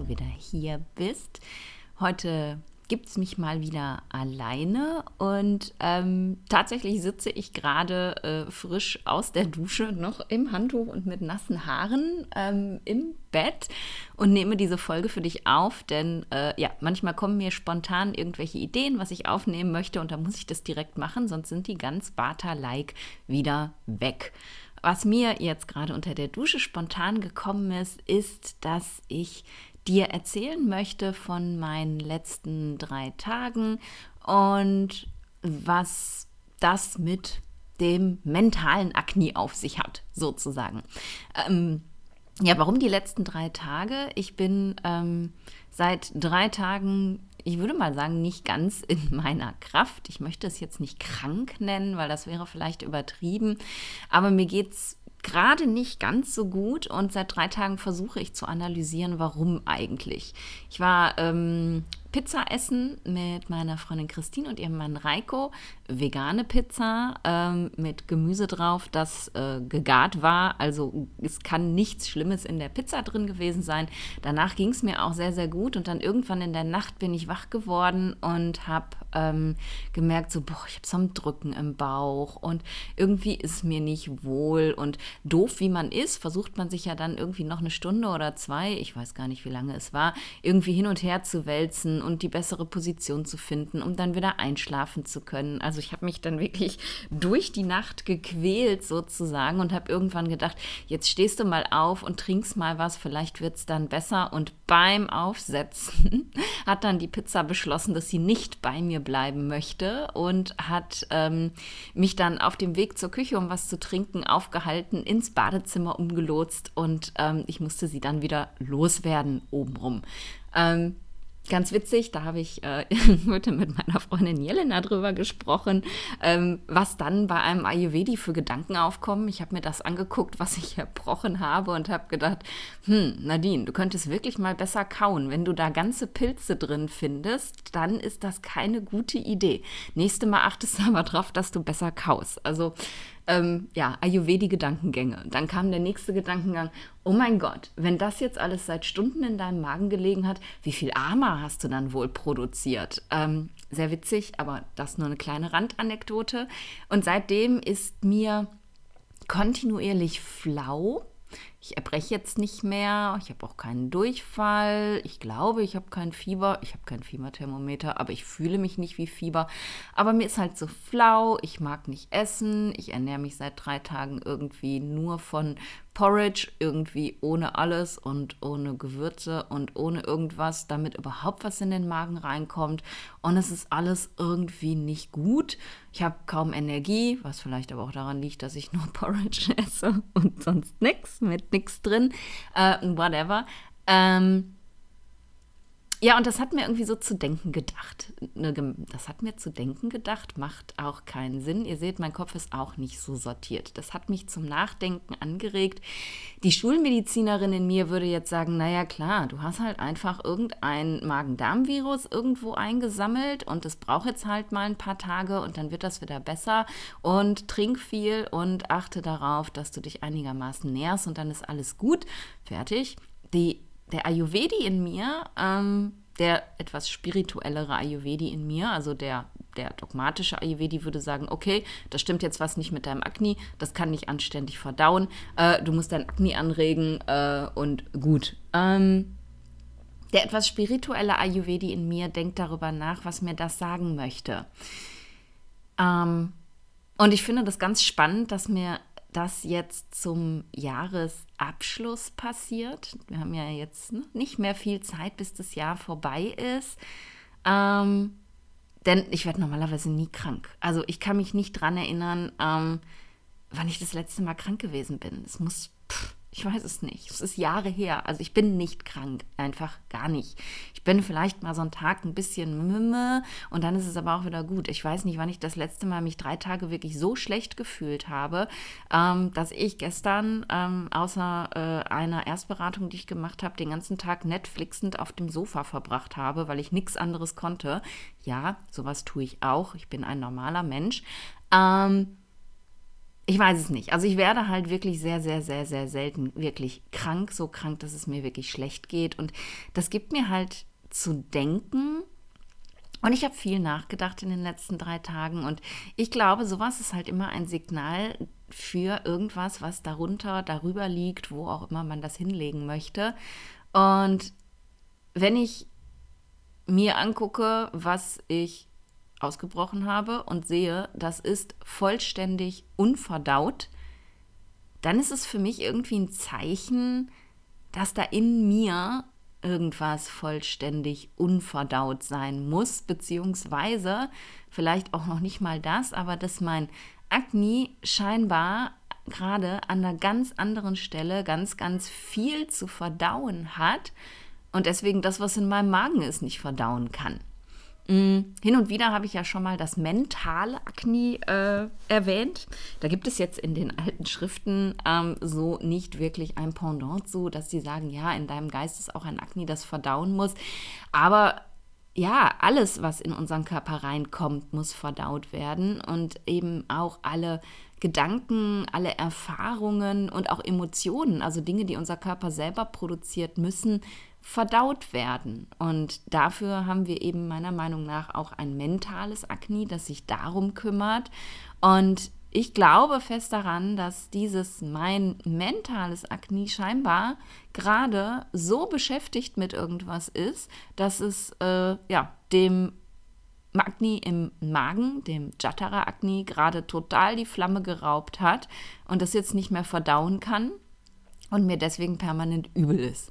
Du wieder hier bist. Heute gibt es mich mal wieder alleine und ähm, tatsächlich sitze ich gerade äh, frisch aus der Dusche, noch im Handtuch und mit nassen Haaren ähm, im Bett und nehme diese Folge für dich auf, denn äh, ja, manchmal kommen mir spontan irgendwelche Ideen, was ich aufnehmen möchte und da muss ich das direkt machen, sonst sind die ganz Bata-like wieder weg. Was mir jetzt gerade unter der Dusche spontan gekommen ist, ist, dass ich dir erzählen möchte von meinen letzten drei Tagen und was das mit dem mentalen Akne auf sich hat, sozusagen. Ähm, ja, warum die letzten drei Tage? Ich bin ähm, seit drei Tagen, ich würde mal sagen, nicht ganz in meiner Kraft. Ich möchte es jetzt nicht krank nennen, weil das wäre vielleicht übertrieben. Aber mir geht es gerade nicht ganz so gut und seit drei Tagen versuche ich zu analysieren, warum eigentlich. Ich war ähm, Pizza essen mit meiner Freundin Christine und ihrem Mann Reiko. Vegane Pizza ähm, mit Gemüse drauf, das äh, gegart war. Also es kann nichts Schlimmes in der Pizza drin gewesen sein. Danach ging es mir auch sehr, sehr gut. Und dann irgendwann in der Nacht bin ich wach geworden und habe ähm, gemerkt, so, boah, ich habe so ein Drücken im Bauch und irgendwie ist mir nicht wohl. Und doof wie man ist, versucht man sich ja dann irgendwie noch eine Stunde oder zwei, ich weiß gar nicht, wie lange es war, irgendwie hin und her zu wälzen und die bessere Position zu finden, um dann wieder einschlafen zu können. Also ich habe mich dann wirklich durch die Nacht gequält sozusagen und habe irgendwann gedacht, jetzt stehst du mal auf und trinkst mal was, vielleicht wird es dann besser. Und beim Aufsetzen hat dann die Pizza beschlossen, dass sie nicht bei mir bleiben möchte und hat ähm, mich dann auf dem Weg zur Küche, um was zu trinken, aufgehalten, ins Badezimmer umgelotst und ähm, ich musste sie dann wieder loswerden obenrum. Ähm, Ganz witzig, da habe ich äh, heute mit meiner Freundin Jelena drüber gesprochen, ähm, was dann bei einem Ayurvedi für Gedanken aufkommen. Ich habe mir das angeguckt, was ich erbrochen habe und habe gedacht, hm, Nadine, du könntest wirklich mal besser kauen. Wenn du da ganze Pilze drin findest, dann ist das keine gute Idee. Nächste Mal achtest du aber drauf, dass du besser kaust. Also ähm, ja, Ayurvedi-Gedankengänge. Dann kam der nächste Gedankengang, oh mein Gott, wenn das jetzt alles seit Stunden in deinem Magen gelegen hat, wie viel Ama hast du dann wohl produziert? Ähm, sehr witzig, aber das nur eine kleine Randanekdote. Und seitdem ist mir kontinuierlich flau ich erbreche jetzt nicht mehr, ich habe auch keinen Durchfall, ich glaube, ich habe kein Fieber, ich habe kein Fieberthermometer, aber ich fühle mich nicht wie Fieber. Aber mir ist halt so flau, ich mag nicht essen, ich ernähre mich seit drei Tagen irgendwie nur von Porridge, irgendwie ohne alles und ohne Gewürze und ohne irgendwas, damit überhaupt was in den Magen reinkommt. Und es ist alles irgendwie nicht gut. Ich habe kaum Energie, was vielleicht aber auch daran liegt, dass ich nur Porridge esse und sonst nichts mit nichts drin. Äh, whatever. Ähm, ja, und das hat mir irgendwie so zu denken gedacht. Ne, das hat mir zu denken gedacht, macht auch keinen Sinn. Ihr seht, mein Kopf ist auch nicht so sortiert. Das hat mich zum Nachdenken angeregt. Die Schulmedizinerin in mir würde jetzt sagen, naja klar, du hast halt einfach irgendein Magen-Darm-Virus irgendwo eingesammelt und es braucht jetzt halt mal ein paar Tage und dann wird das wieder besser und trink viel und achte darauf, dass du dich einigermaßen nährst und dann ist alles gut. Fertig. Die der Ayurvedi in mir, ähm, der etwas spirituellere Ayurvedi in mir, also der, der dogmatische Ayurvedi würde sagen, okay, da stimmt jetzt was nicht mit deinem Akne, das kann nicht anständig verdauen, äh, du musst dein Akne anregen äh, und gut. Ähm, der etwas spirituelle Ayurvedi in mir denkt darüber nach, was mir das sagen möchte. Ähm, und ich finde das ganz spannend, dass mir das jetzt zum Jahresabschluss passiert. Wir haben ja jetzt nicht mehr viel Zeit, bis das Jahr vorbei ist. Ähm, denn ich werde normalerweise nie krank. Also ich kann mich nicht dran erinnern, ähm, wann ich das letzte Mal krank gewesen bin. Es muss pff, ich weiß es nicht. Es ist Jahre her. Also ich bin nicht krank, einfach gar nicht. Ich bin vielleicht mal so einen Tag ein bisschen mümme und dann ist es aber auch wieder gut. Ich weiß nicht, wann ich das letzte Mal mich drei Tage wirklich so schlecht gefühlt habe, ähm, dass ich gestern ähm, außer äh, einer Erstberatung, die ich gemacht habe, den ganzen Tag Netflixend auf dem Sofa verbracht habe, weil ich nichts anderes konnte. Ja, sowas tue ich auch. Ich bin ein normaler Mensch. Ähm, ich weiß es nicht. Also ich werde halt wirklich sehr, sehr, sehr, sehr selten wirklich krank, so krank, dass es mir wirklich schlecht geht. Und das gibt mir halt zu denken. Und ich habe viel nachgedacht in den letzten drei Tagen. Und ich glaube, sowas ist halt immer ein Signal für irgendwas, was darunter, darüber liegt, wo auch immer man das hinlegen möchte. Und wenn ich mir angucke, was ich ausgebrochen habe und sehe, das ist vollständig unverdaut, dann ist es für mich irgendwie ein Zeichen, dass da in mir irgendwas vollständig unverdaut sein muss, beziehungsweise vielleicht auch noch nicht mal das, aber dass mein Agni scheinbar gerade an einer ganz anderen Stelle ganz, ganz viel zu verdauen hat und deswegen das, was in meinem Magen ist, nicht verdauen kann. Mm, hin und wieder habe ich ja schon mal das mentale Akne äh, erwähnt. Da gibt es jetzt in den alten Schriften ähm, so nicht wirklich ein Pendant zu, dass sie sagen, ja, in deinem Geist ist auch ein Akne, das verdauen muss. Aber ja, alles, was in unseren Körper reinkommt, muss verdaut werden und eben auch alle Gedanken, alle Erfahrungen und auch Emotionen, also Dinge, die unser Körper selber produziert, müssen verdaut werden. Und dafür haben wir eben meiner Meinung nach auch ein mentales Akne, das sich darum kümmert. Und ich glaube fest daran, dass dieses mein mentales Akne scheinbar gerade so beschäftigt mit irgendwas ist, dass es äh, ja dem Magni im Magen, dem Jatara-Agni, gerade total die Flamme geraubt hat und das jetzt nicht mehr verdauen kann und mir deswegen permanent übel ist.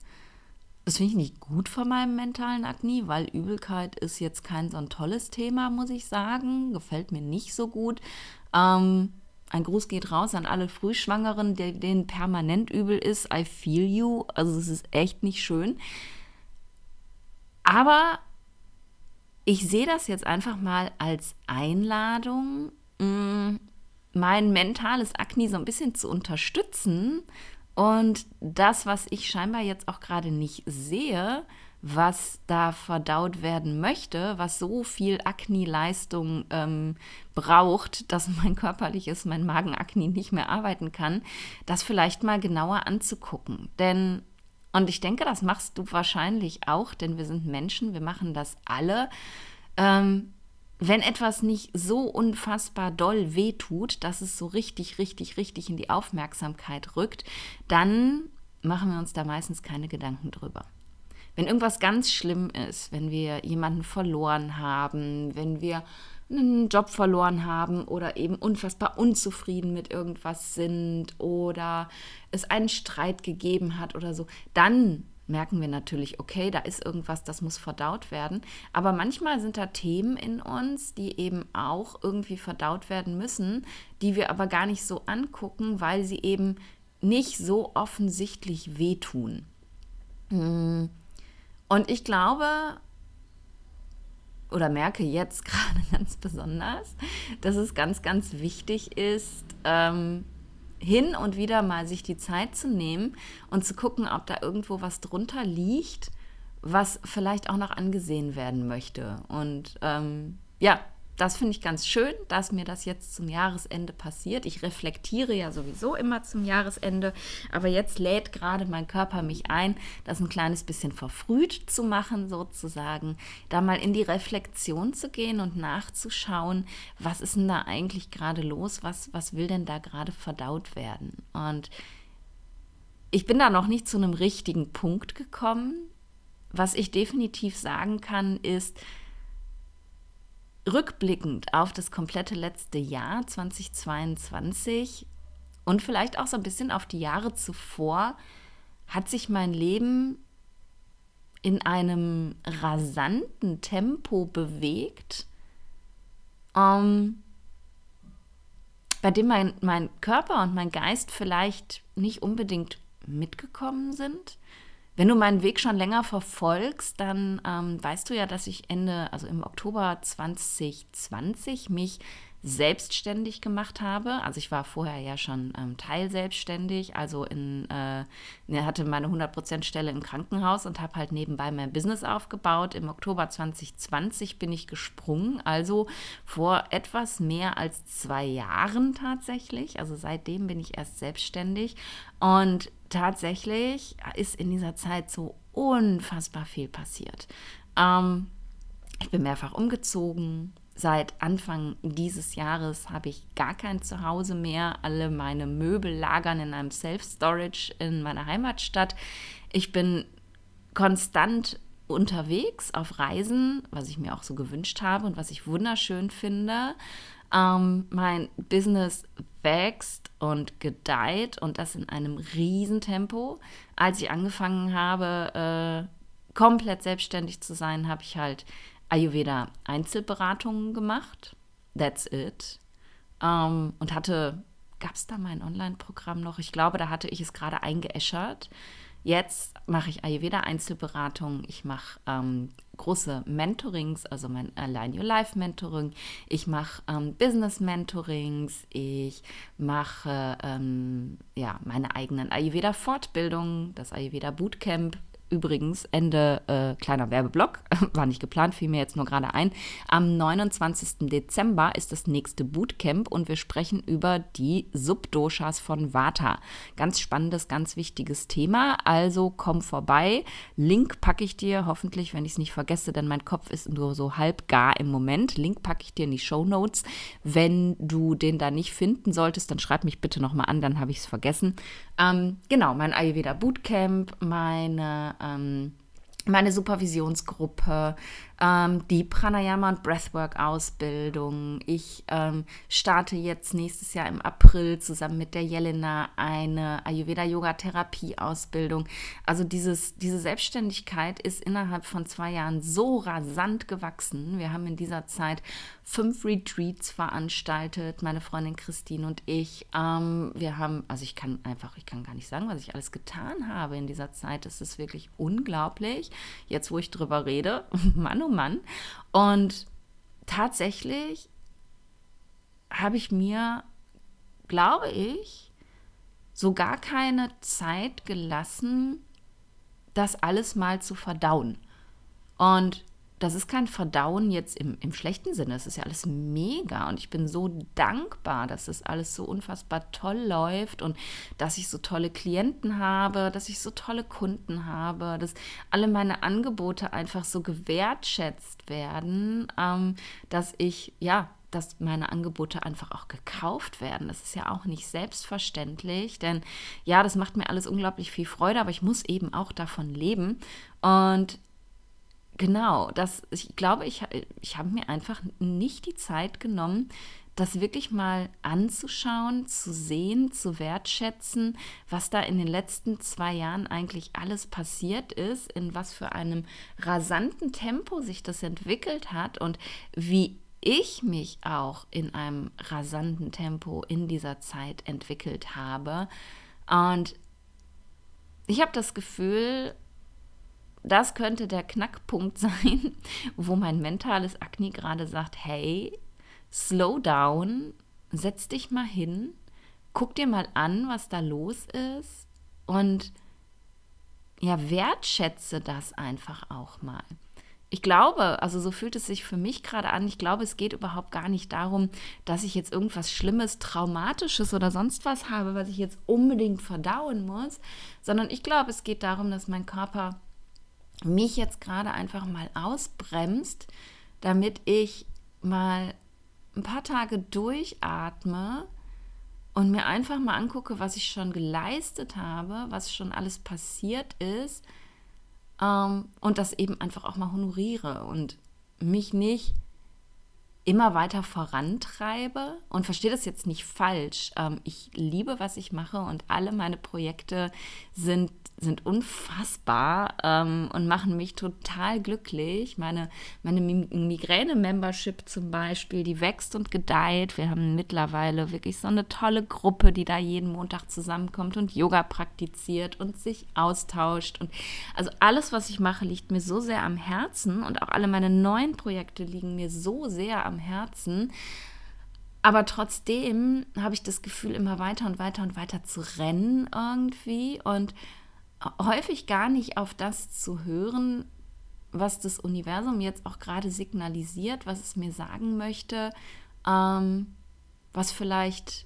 Das finde ich nicht gut von meinem mentalen Agni, weil Übelkeit ist jetzt kein so ein tolles Thema, muss ich sagen. Gefällt mir nicht so gut. Ähm, ein Gruß geht raus an alle Frühschwangeren, denen permanent übel ist. I feel you. Also es ist echt nicht schön. Aber ich sehe das jetzt einfach mal als Einladung, mm, mein mentales Akne so ein bisschen zu unterstützen und das, was ich scheinbar jetzt auch gerade nicht sehe, was da verdaut werden möchte, was so viel Akne-Leistung ähm, braucht, dass mein körperliches, mein Magenakne nicht mehr arbeiten kann, das vielleicht mal genauer anzugucken. Denn und ich denke, das machst du wahrscheinlich auch, denn wir sind Menschen, wir machen das alle. Ähm, wenn etwas nicht so unfassbar doll wehtut, dass es so richtig, richtig, richtig in die Aufmerksamkeit rückt, dann machen wir uns da meistens keine Gedanken drüber. Wenn irgendwas ganz schlimm ist, wenn wir jemanden verloren haben, wenn wir einen Job verloren haben oder eben unfassbar unzufrieden mit irgendwas sind oder es einen Streit gegeben hat oder so, dann merken wir natürlich, okay, da ist irgendwas, das muss verdaut werden. Aber manchmal sind da Themen in uns, die eben auch irgendwie verdaut werden müssen, die wir aber gar nicht so angucken, weil sie eben nicht so offensichtlich wehtun. Und ich glaube, oder merke jetzt gerade ganz besonders, dass es ganz, ganz wichtig ist, ähm, hin und wieder mal sich die Zeit zu nehmen und zu gucken, ob da irgendwo was drunter liegt, was vielleicht auch noch angesehen werden möchte. Und ähm, ja, das finde ich ganz schön, dass mir das jetzt zum Jahresende passiert. Ich reflektiere ja sowieso immer zum Jahresende, aber jetzt lädt gerade mein Körper mich ein, das ein kleines bisschen verfrüht zu machen, sozusagen, da mal in die Reflexion zu gehen und nachzuschauen, was ist denn da eigentlich gerade los, was, was will denn da gerade verdaut werden. Und ich bin da noch nicht zu einem richtigen Punkt gekommen. Was ich definitiv sagen kann, ist, rückblickend auf das komplette letzte Jahr 2022 und vielleicht auch so ein bisschen auf die Jahre zuvor, hat sich mein Leben in einem rasanten Tempo bewegt, ähm, bei dem mein, mein Körper und mein Geist vielleicht nicht unbedingt mitgekommen sind. Wenn du meinen Weg schon länger verfolgst, dann ähm, weißt du ja, dass ich Ende, also im Oktober 2020 mich selbstständig gemacht habe. Also ich war vorher ja schon ähm, teilselbstständig, also in, äh, hatte meine 100% Stelle im Krankenhaus und habe halt nebenbei mein Business aufgebaut. Im Oktober 2020 bin ich gesprungen, also vor etwas mehr als zwei Jahren tatsächlich. Also seitdem bin ich erst selbstständig und tatsächlich ist in dieser Zeit so unfassbar viel passiert. Ähm, ich bin mehrfach umgezogen, Seit Anfang dieses Jahres habe ich gar kein Zuhause mehr. Alle meine Möbel lagern in einem Self-Storage in meiner Heimatstadt. Ich bin konstant unterwegs auf Reisen, was ich mir auch so gewünscht habe und was ich wunderschön finde. Ähm, mein Business wächst und gedeiht und das in einem Riesentempo. Als ich angefangen habe, äh, komplett selbstständig zu sein, habe ich halt Ayurveda Einzelberatungen gemacht. That's it. Ähm, und hatte, gab es da mein Online-Programm noch? Ich glaube, da hatte ich es gerade eingeäschert. Jetzt mache ich Ayurveda Einzelberatung. Ich mache ähm, große Mentorings, also mein Align Your Life Mentoring. Ich mache ähm, Business Mentorings. Ich mache ähm, ja meine eigenen Ayurveda Fortbildungen, das Ayurveda Bootcamp Übrigens, Ende, äh, kleiner Werbeblock, war nicht geplant, fiel mir jetzt nur gerade ein. Am 29. Dezember ist das nächste Bootcamp und wir sprechen über die Subdoshas von Vata. Ganz spannendes, ganz wichtiges Thema. Also komm vorbei. Link packe ich dir, hoffentlich, wenn ich es nicht vergesse, denn mein Kopf ist nur so halb gar im Moment. Link packe ich dir in die Show Notes. Wenn du den da nicht finden solltest, dann schreib mich bitte nochmal an, dann habe ich es vergessen. Ähm, genau, mein Ayurveda Bootcamp, meine ähm, meine Supervisionsgruppe, ähm, die Pranayama und Breathwork-Ausbildung. Ich ähm, starte jetzt nächstes Jahr im April zusammen mit der Jelena eine Ayurveda-Yoga-Therapie-Ausbildung. Also dieses, diese Selbstständigkeit ist innerhalb von zwei Jahren so rasant gewachsen. Wir haben in dieser Zeit fünf Retreats veranstaltet, meine Freundin Christine und ich. Ähm, wir haben, also ich kann einfach, ich kann gar nicht sagen, was ich alles getan habe in dieser Zeit. Das ist wirklich unglaublich. Jetzt, wo ich drüber rede, Mann, oh Mann. Und tatsächlich habe ich mir, glaube ich, so gar keine Zeit gelassen, das alles mal zu verdauen. Und das ist kein Verdauen jetzt im, im schlechten Sinne. Es ist ja alles mega und ich bin so dankbar, dass das alles so unfassbar toll läuft und dass ich so tolle Klienten habe, dass ich so tolle Kunden habe, dass alle meine Angebote einfach so gewertschätzt werden, ähm, dass ich, ja, dass meine Angebote einfach auch gekauft werden. Das ist ja auch nicht selbstverständlich, denn ja, das macht mir alles unglaublich viel Freude, aber ich muss eben auch davon leben. Und Genau, das, ich glaube, ich, ich habe mir einfach nicht die Zeit genommen, das wirklich mal anzuschauen, zu sehen, zu wertschätzen, was da in den letzten zwei Jahren eigentlich alles passiert ist, in was für einem rasanten Tempo sich das entwickelt hat und wie ich mich auch in einem rasanten Tempo in dieser Zeit entwickelt habe. Und ich habe das Gefühl, das könnte der Knackpunkt sein, wo mein mentales Akne gerade sagt, hey, slow down, setz dich mal hin, guck dir mal an, was da los ist und ja, wertschätze das einfach auch mal. Ich glaube, also so fühlt es sich für mich gerade an, ich glaube, es geht überhaupt gar nicht darum, dass ich jetzt irgendwas Schlimmes, Traumatisches oder sonst was habe, was ich jetzt unbedingt verdauen muss, sondern ich glaube, es geht darum, dass mein Körper mich jetzt gerade einfach mal ausbremst, damit ich mal ein paar Tage durchatme und mir einfach mal angucke, was ich schon geleistet habe, was schon alles passiert ist ähm, und das eben einfach auch mal honoriere und mich nicht immer weiter vorantreibe und verstehe das jetzt nicht falsch. Ähm, ich liebe, was ich mache und alle meine Projekte sind sind unfassbar ähm, und machen mich total glücklich. Meine, meine Migräne-Membership zum Beispiel, die wächst und gedeiht. Wir haben mittlerweile wirklich so eine tolle Gruppe, die da jeden Montag zusammenkommt und Yoga praktiziert und sich austauscht. Und also alles, was ich mache, liegt mir so sehr am Herzen und auch alle meine neuen Projekte liegen mir so sehr am Herzen. Aber trotzdem habe ich das Gefühl, immer weiter und weiter und weiter zu rennen irgendwie und häufig gar nicht auf das zu hören, was das Universum jetzt auch gerade signalisiert, was es mir sagen möchte, ähm, was vielleicht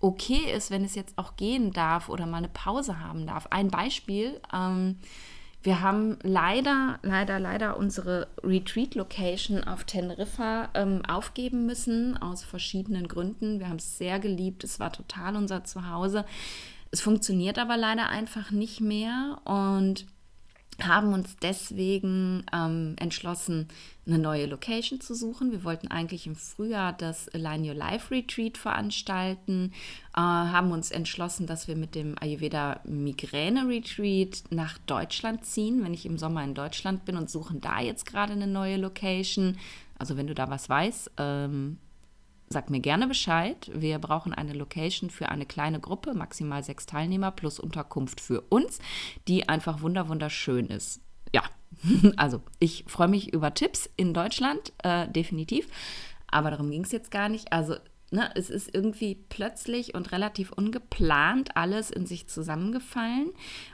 okay ist, wenn es jetzt auch gehen darf oder mal eine Pause haben darf. Ein Beispiel. Ähm, wir haben leider, leider, leider unsere Retreat-Location auf Teneriffa ähm, aufgeben müssen, aus verschiedenen Gründen. Wir haben es sehr geliebt, es war total unser Zuhause. Es funktioniert aber leider einfach nicht mehr und haben uns deswegen ähm, entschlossen, eine neue Location zu suchen. Wir wollten eigentlich im Frühjahr das Align Your Life Retreat veranstalten, äh, haben uns entschlossen, dass wir mit dem Ayurveda Migräne Retreat nach Deutschland ziehen, wenn ich im Sommer in Deutschland bin und suchen da jetzt gerade eine neue Location. Also wenn du da was weißt, ähm, Sag mir gerne Bescheid. Wir brauchen eine Location für eine kleine Gruppe, maximal sechs Teilnehmer plus Unterkunft für uns, die einfach wunderschön ist. Ja, also ich freue mich über Tipps in Deutschland, äh, definitiv. Aber darum ging es jetzt gar nicht. Also Ne, es ist irgendwie plötzlich und relativ ungeplant alles in sich zusammengefallen.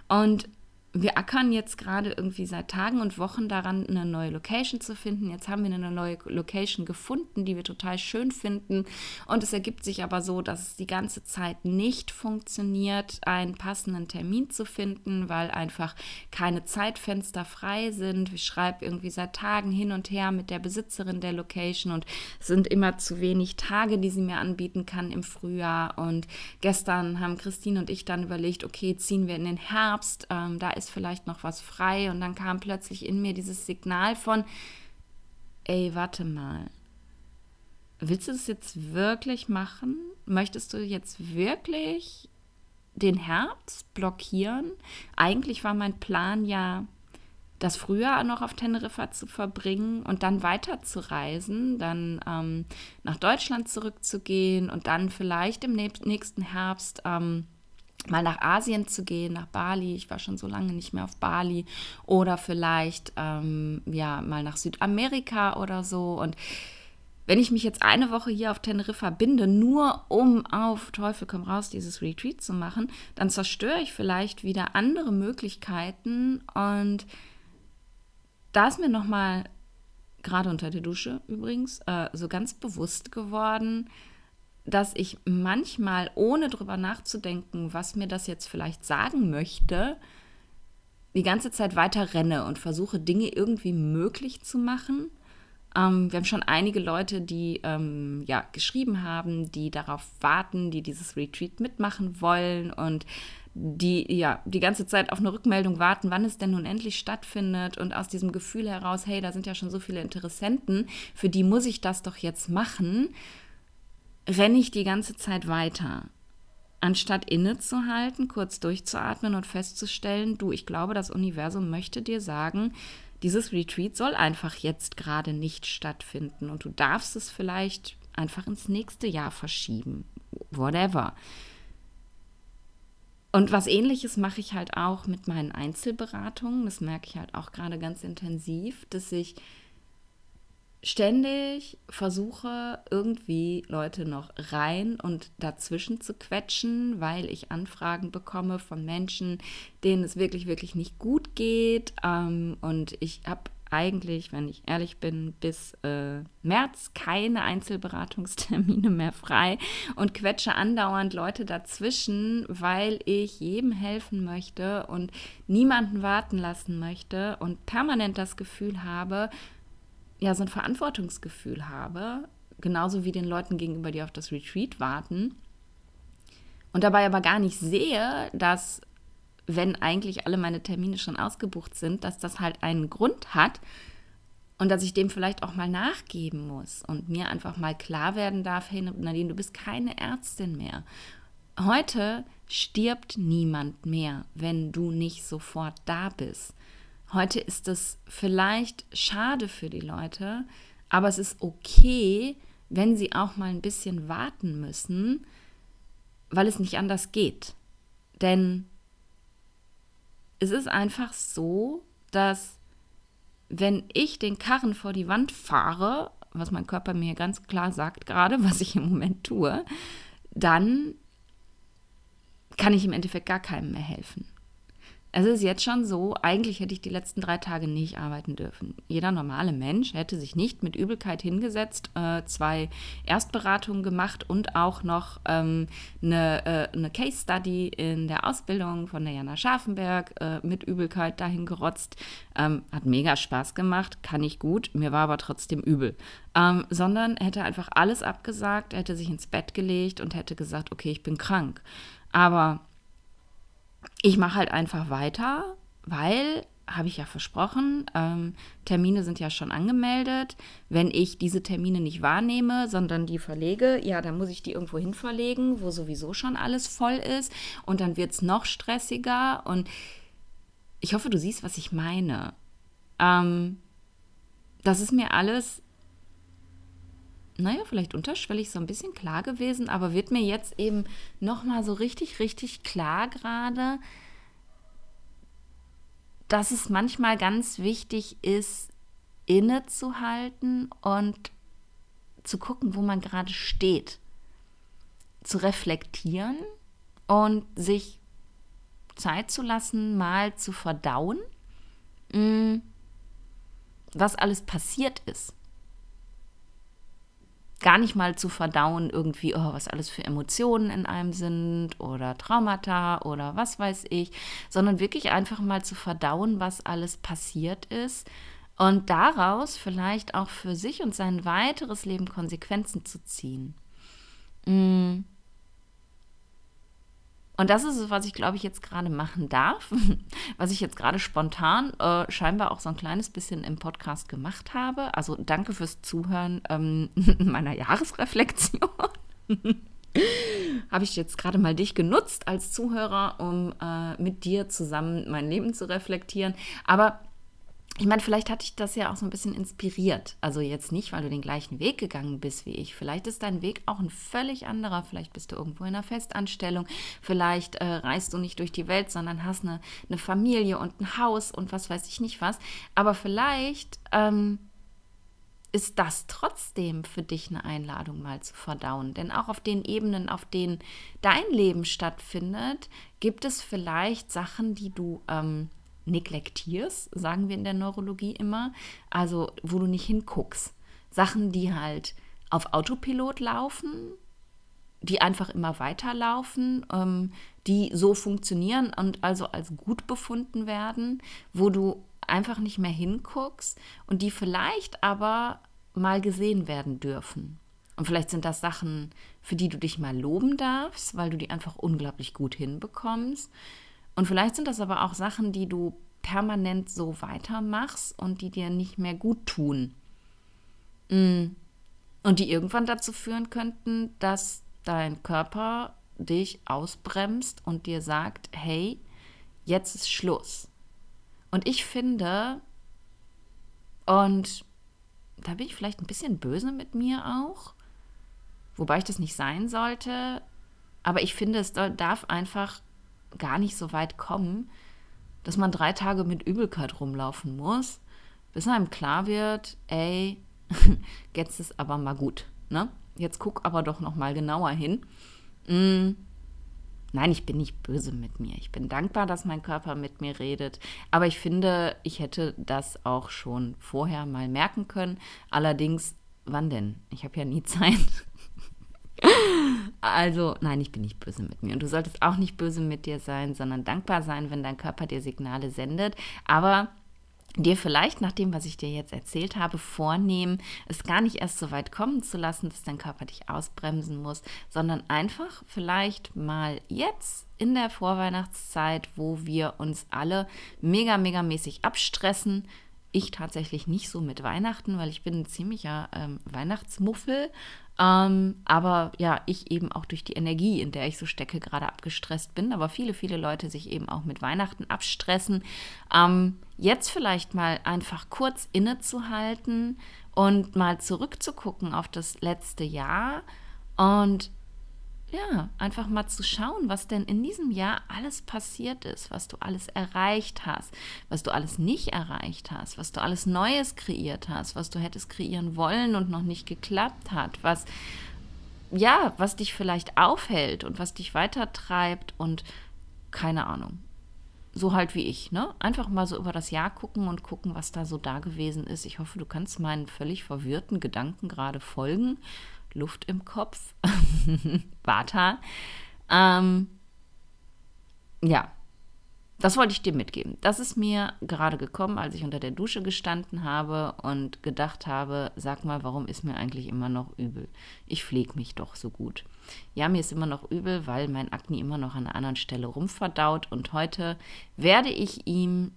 Und wir ackern jetzt gerade irgendwie seit Tagen und Wochen daran, eine neue Location zu finden. Jetzt haben wir eine neue Location gefunden, die wir total schön finden. Und es ergibt sich aber so, dass es die ganze Zeit nicht funktioniert, einen passenden Termin zu finden, weil einfach keine Zeitfenster frei sind. Ich schreibe irgendwie seit Tagen hin und her mit der Besitzerin der Location und es sind immer zu wenig Tage, die sie mir anbieten kann im Frühjahr. Und gestern haben Christine und ich dann überlegt, okay, ziehen wir in den Herbst. Ähm, da ist vielleicht noch was frei. Und dann kam plötzlich in mir dieses Signal von, ey, warte mal. Willst du das jetzt wirklich machen? Möchtest du jetzt wirklich den Herbst blockieren? Eigentlich war mein Plan ja, das Frühjahr noch auf Teneriffa zu verbringen und dann weiter zu reisen, dann ähm, nach Deutschland zurückzugehen und dann vielleicht im nächsten Herbst ähm, mal nach Asien zu gehen, nach Bali. Ich war schon so lange nicht mehr auf Bali. Oder vielleicht ähm, ja mal nach Südamerika oder so. Und wenn ich mich jetzt eine Woche hier auf Teneriffa binde, nur um auf Teufel komm raus dieses Retreat zu machen, dann zerstöre ich vielleicht wieder andere Möglichkeiten. Und da ist mir nochmal, gerade unter der Dusche übrigens, äh, so ganz bewusst geworden, dass ich manchmal, ohne drüber nachzudenken, was mir das jetzt vielleicht sagen möchte, die ganze Zeit weiter renne und versuche, Dinge irgendwie möglich zu machen. Ähm, wir haben schon einige Leute, die ähm, ja, geschrieben haben, die darauf warten, die dieses Retreat mitmachen wollen und die ja die ganze Zeit auf eine Rückmeldung warten, wann es denn nun endlich stattfindet und aus diesem Gefühl heraus, hey, da sind ja schon so viele Interessenten, für die muss ich das doch jetzt machen renne ich die ganze Zeit weiter. Anstatt innezuhalten, kurz durchzuatmen und festzustellen, du, ich glaube, das Universum möchte dir sagen, dieses Retreat soll einfach jetzt gerade nicht stattfinden und du darfst es vielleicht einfach ins nächste Jahr verschieben. Whatever. Und was ähnliches mache ich halt auch mit meinen Einzelberatungen. Das merke ich halt auch gerade ganz intensiv, dass ich ständig versuche, irgendwie Leute noch rein und dazwischen zu quetschen, weil ich Anfragen bekomme von Menschen, denen es wirklich, wirklich nicht gut geht. Ähm, und ich habe eigentlich, wenn ich ehrlich bin, bis äh, März keine Einzelberatungstermine mehr frei und quetsche andauernd Leute dazwischen, weil ich jedem helfen möchte und niemanden warten lassen möchte und permanent das Gefühl habe, ja so ein Verantwortungsgefühl habe, genauso wie den Leuten gegenüber, die auf das Retreat warten. Und dabei aber gar nicht sehe, dass, wenn eigentlich alle meine Termine schon ausgebucht sind, dass das halt einen Grund hat und dass ich dem vielleicht auch mal nachgeben muss und mir einfach mal klar werden darf, hey Nadine, du bist keine Ärztin mehr. Heute stirbt niemand mehr, wenn du nicht sofort da bist. Heute ist es vielleicht schade für die Leute, aber es ist okay, wenn sie auch mal ein bisschen warten müssen, weil es nicht anders geht. Denn es ist einfach so, dass wenn ich den Karren vor die Wand fahre was mein Körper mir ganz klar sagt, gerade was ich im Moment tue, dann kann ich im Endeffekt gar keinem mehr helfen. Es ist jetzt schon so, eigentlich hätte ich die letzten drei Tage nicht arbeiten dürfen. Jeder normale Mensch hätte sich nicht mit Übelkeit hingesetzt, äh, zwei Erstberatungen gemacht und auch noch ähm, eine, äh, eine Case Study in der Ausbildung von der Jana Scharfenberg äh, mit Übelkeit dahin gerotzt. Ähm, hat mega Spaß gemacht, kann ich gut, mir war aber trotzdem übel. Ähm, sondern hätte einfach alles abgesagt, hätte sich ins Bett gelegt und hätte gesagt, okay, ich bin krank. Aber ich mache halt einfach weiter, weil, habe ich ja versprochen, ähm, Termine sind ja schon angemeldet. Wenn ich diese Termine nicht wahrnehme, sondern die verlege, ja, dann muss ich die irgendwo hin verlegen, wo sowieso schon alles voll ist. Und dann wird es noch stressiger. Und ich hoffe, du siehst, was ich meine. Ähm, das ist mir alles naja, vielleicht unterschwellig so ein bisschen klar gewesen, aber wird mir jetzt eben nochmal so richtig, richtig klar gerade, dass es manchmal ganz wichtig ist, innezuhalten und zu gucken, wo man gerade steht, zu reflektieren und sich Zeit zu lassen, mal zu verdauen, mm, was alles passiert ist gar nicht mal zu verdauen, irgendwie, oh, was alles für Emotionen in einem sind oder Traumata oder was weiß ich, sondern wirklich einfach mal zu verdauen, was alles passiert ist und daraus vielleicht auch für sich und sein weiteres Leben Konsequenzen zu ziehen. Mm. Und das ist es, was ich, glaube ich, jetzt gerade machen darf, was ich jetzt gerade spontan äh, scheinbar auch so ein kleines bisschen im Podcast gemacht habe. Also danke fürs Zuhören ähm, meiner Jahresreflexion. habe ich jetzt gerade mal dich genutzt als Zuhörer, um äh, mit dir zusammen mein Leben zu reflektieren. Aber ich meine, vielleicht hat dich das ja auch so ein bisschen inspiriert. Also jetzt nicht, weil du den gleichen Weg gegangen bist wie ich. Vielleicht ist dein Weg auch ein völlig anderer. Vielleicht bist du irgendwo in einer Festanstellung. Vielleicht äh, reist du nicht durch die Welt, sondern hast eine, eine Familie und ein Haus und was weiß ich nicht was. Aber vielleicht ähm, ist das trotzdem für dich eine Einladung mal zu verdauen. Denn auch auf den Ebenen, auf denen dein Leben stattfindet, gibt es vielleicht Sachen, die du... Ähm, neglektierst, sagen wir in der Neurologie immer, also wo du nicht hinguckst. Sachen, die halt auf Autopilot laufen, die einfach immer weiterlaufen, ähm, die so funktionieren und also als gut befunden werden, wo du einfach nicht mehr hinguckst und die vielleicht aber mal gesehen werden dürfen. Und vielleicht sind das Sachen, für die du dich mal loben darfst, weil du die einfach unglaublich gut hinbekommst. Und vielleicht sind das aber auch Sachen, die du permanent so weitermachst und die dir nicht mehr gut tun. Mm. Und die irgendwann dazu führen könnten, dass dein Körper dich ausbremst und dir sagt, hey, jetzt ist Schluss. Und ich finde, und da bin ich vielleicht ein bisschen böse mit mir auch, wobei ich das nicht sein sollte, aber ich finde, es darf einfach gar nicht so weit kommen, dass man drei Tage mit Übelkeit rumlaufen muss, bis einem klar wird, ey, jetzt ist aber mal gut. Ne? Jetzt guck aber doch noch mal genauer hin. Mm, nein, ich bin nicht böse mit mir. Ich bin dankbar, dass mein Körper mit mir redet. Aber ich finde, ich hätte das auch schon vorher mal merken können. Allerdings, wann denn? Ich habe ja nie Zeit. Also, nein, ich bin nicht böse mit mir. Und du solltest auch nicht böse mit dir sein, sondern dankbar sein, wenn dein Körper dir Signale sendet. Aber dir vielleicht nach dem, was ich dir jetzt erzählt habe, vornehmen, es gar nicht erst so weit kommen zu lassen, dass dein Körper dich ausbremsen muss, sondern einfach vielleicht mal jetzt in der Vorweihnachtszeit, wo wir uns alle mega, mega mäßig abstressen. Ich tatsächlich nicht so mit Weihnachten, weil ich bin ein ziemlicher ähm, Weihnachtsmuffel. Ähm, aber ja, ich eben auch durch die Energie, in der ich so stecke, gerade abgestresst bin. Aber viele, viele Leute sich eben auch mit Weihnachten abstressen. Ähm, jetzt vielleicht mal einfach kurz innezuhalten und mal zurückzugucken auf das letzte Jahr und ja, einfach mal zu schauen, was denn in diesem Jahr alles passiert ist, was du alles erreicht hast, was du alles nicht erreicht hast, was du alles Neues kreiert hast, was du hättest kreieren wollen und noch nicht geklappt hat, was ja, was dich vielleicht aufhält und was dich weitertreibt und keine Ahnung. So halt wie ich, ne? Einfach mal so über das Jahr gucken und gucken, was da so da gewesen ist. Ich hoffe, du kannst meinen völlig verwirrten Gedanken gerade folgen Luft im Kopf, Vata. Ähm, ja, das wollte ich dir mitgeben. Das ist mir gerade gekommen, als ich unter der Dusche gestanden habe und gedacht habe, sag mal, warum ist mir eigentlich immer noch übel? Ich pflege mich doch so gut. Ja, mir ist immer noch übel, weil mein Akne immer noch an einer anderen Stelle rumverdaut und heute werde ich ihm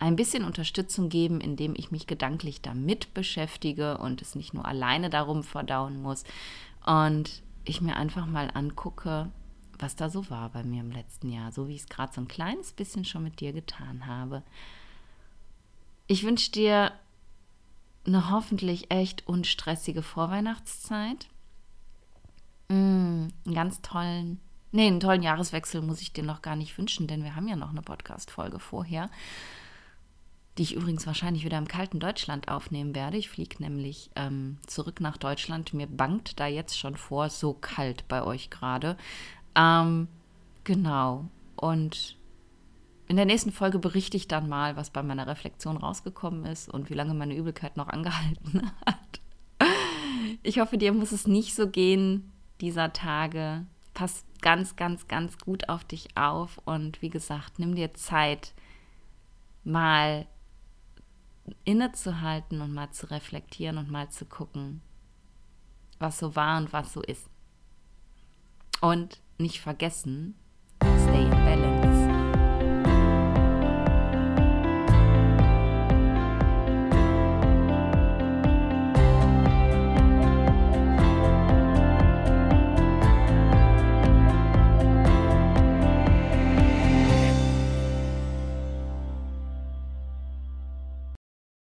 ein bisschen Unterstützung geben, indem ich mich gedanklich damit beschäftige und es nicht nur alleine darum verdauen muss. Und ich mir einfach mal angucke, was da so war bei mir im letzten Jahr, so wie ich es gerade so ein kleines bisschen schon mit dir getan habe. Ich wünsche dir eine hoffentlich echt unstressige Vorweihnachtszeit. Mm, einen ganz tollen, nee, einen tollen Jahreswechsel muss ich dir noch gar nicht wünschen, denn wir haben ja noch eine Podcast-Folge vorher die ich übrigens wahrscheinlich wieder im kalten Deutschland aufnehmen werde. Ich fliege nämlich ähm, zurück nach Deutschland. Mir bangt da jetzt schon vor, so kalt bei euch gerade. Ähm, genau. Und in der nächsten Folge berichte ich dann mal, was bei meiner Reflexion rausgekommen ist und wie lange meine Übelkeit noch angehalten hat. Ich hoffe, dir muss es nicht so gehen dieser Tage. Pass ganz, ganz, ganz gut auf dich auf und wie gesagt, nimm dir Zeit, mal innezuhalten und mal zu reflektieren und mal zu gucken, was so war und was so ist. Und nicht vergessen, stay in balance.